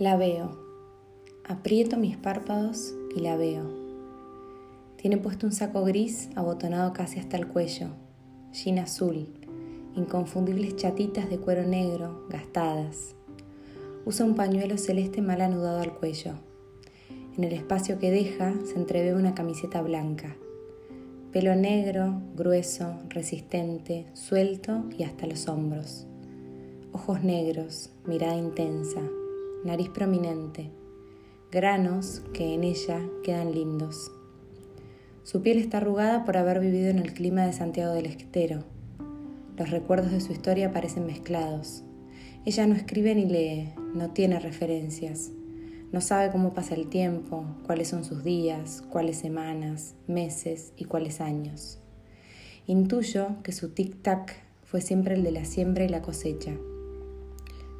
La veo. Aprieto mis párpados y la veo. Tiene puesto un saco gris abotonado casi hasta el cuello, jean azul, inconfundibles chatitas de cuero negro, gastadas. Usa un pañuelo celeste mal anudado al cuello. En el espacio que deja se entrevé una camiseta blanca. Pelo negro, grueso, resistente, suelto y hasta los hombros. Ojos negros, mirada intensa, nariz prominente, granos que en ella quedan lindos. Su piel está arrugada por haber vivido en el clima de Santiago del Estero. Los recuerdos de su historia parecen mezclados. Ella no escribe ni lee, no tiene referencias. No sabe cómo pasa el tiempo, cuáles son sus días, cuáles semanas, meses y cuáles años. Intuyo que su tic-tac fue siempre el de la siembra y la cosecha.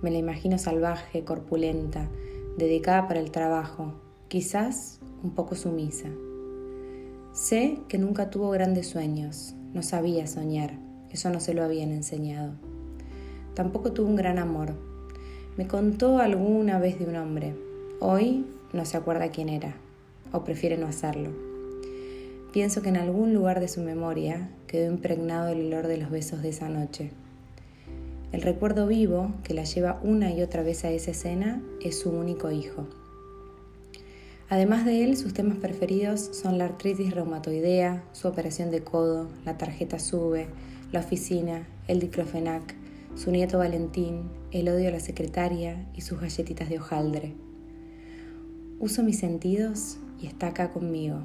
Me la imagino salvaje, corpulenta, dedicada para el trabajo, quizás un poco sumisa. Sé que nunca tuvo grandes sueños, no sabía soñar, eso no se lo habían enseñado. Tampoco tuvo un gran amor. Me contó alguna vez de un hombre. Hoy no se acuerda quién era, o prefiere no hacerlo. Pienso que en algún lugar de su memoria quedó impregnado el olor de los besos de esa noche. El recuerdo vivo que la lleva una y otra vez a esa escena es su único hijo. Además de él, sus temas preferidos son la artritis reumatoidea, su operación de codo, la tarjeta SUBE, la oficina, el diclofenac, su nieto Valentín, el odio a la secretaria y sus galletitas de hojaldre. Uso mis sentidos y está acá conmigo.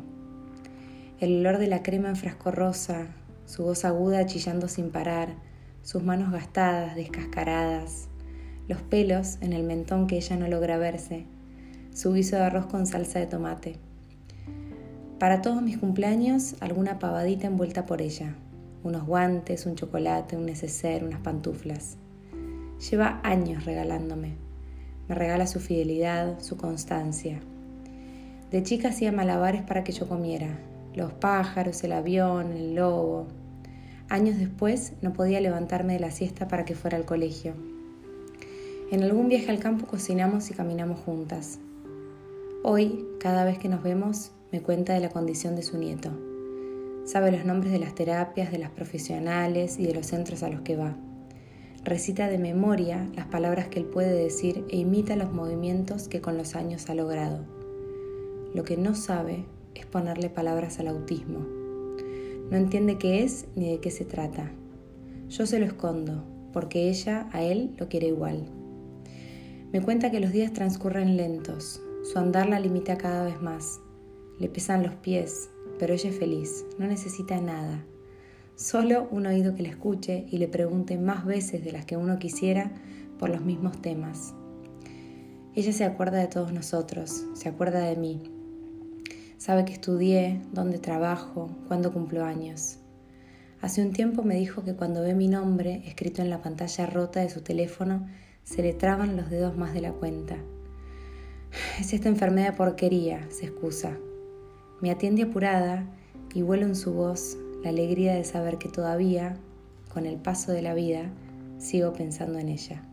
El olor de la crema en frasco rosa, su voz aguda chillando sin parar, sus manos gastadas, descascaradas, los pelos en el mentón que ella no logra verse, su guiso de arroz con salsa de tomate. Para todos mis cumpleaños, alguna pavadita envuelta por ella, unos guantes, un chocolate, un neceser, unas pantuflas. Lleva años regalándome. Me regala su fidelidad, su constancia. De chica hacía malabares para que yo comiera. Los pájaros, el avión, el lobo, Años después no podía levantarme de la siesta para que fuera al colegio. En algún viaje al campo cocinamos y caminamos juntas. Hoy, cada vez que nos vemos, me cuenta de la condición de su nieto. Sabe los nombres de las terapias, de las profesionales y de los centros a los que va. Recita de memoria las palabras que él puede decir e imita los movimientos que con los años ha logrado. Lo que no sabe es ponerle palabras al autismo no entiende qué es ni de qué se trata. Yo se lo escondo, porque ella a él lo quiere igual. Me cuenta que los días transcurren lentos, su andar la limita cada vez más. Le pesan los pies, pero ella es feliz, no necesita nada. Solo un oído que le escuche y le pregunte más veces de las que uno quisiera por los mismos temas. Ella se acuerda de todos nosotros, se acuerda de mí, Sabe que estudié, dónde trabajo, cuándo cumplo años. Hace un tiempo me dijo que cuando ve mi nombre escrito en la pantalla rota de su teléfono, se le traban los dedos más de la cuenta. Es esta enfermedad de porquería, se excusa. Me atiende apurada y vuelo en su voz la alegría de saber que todavía, con el paso de la vida, sigo pensando en ella.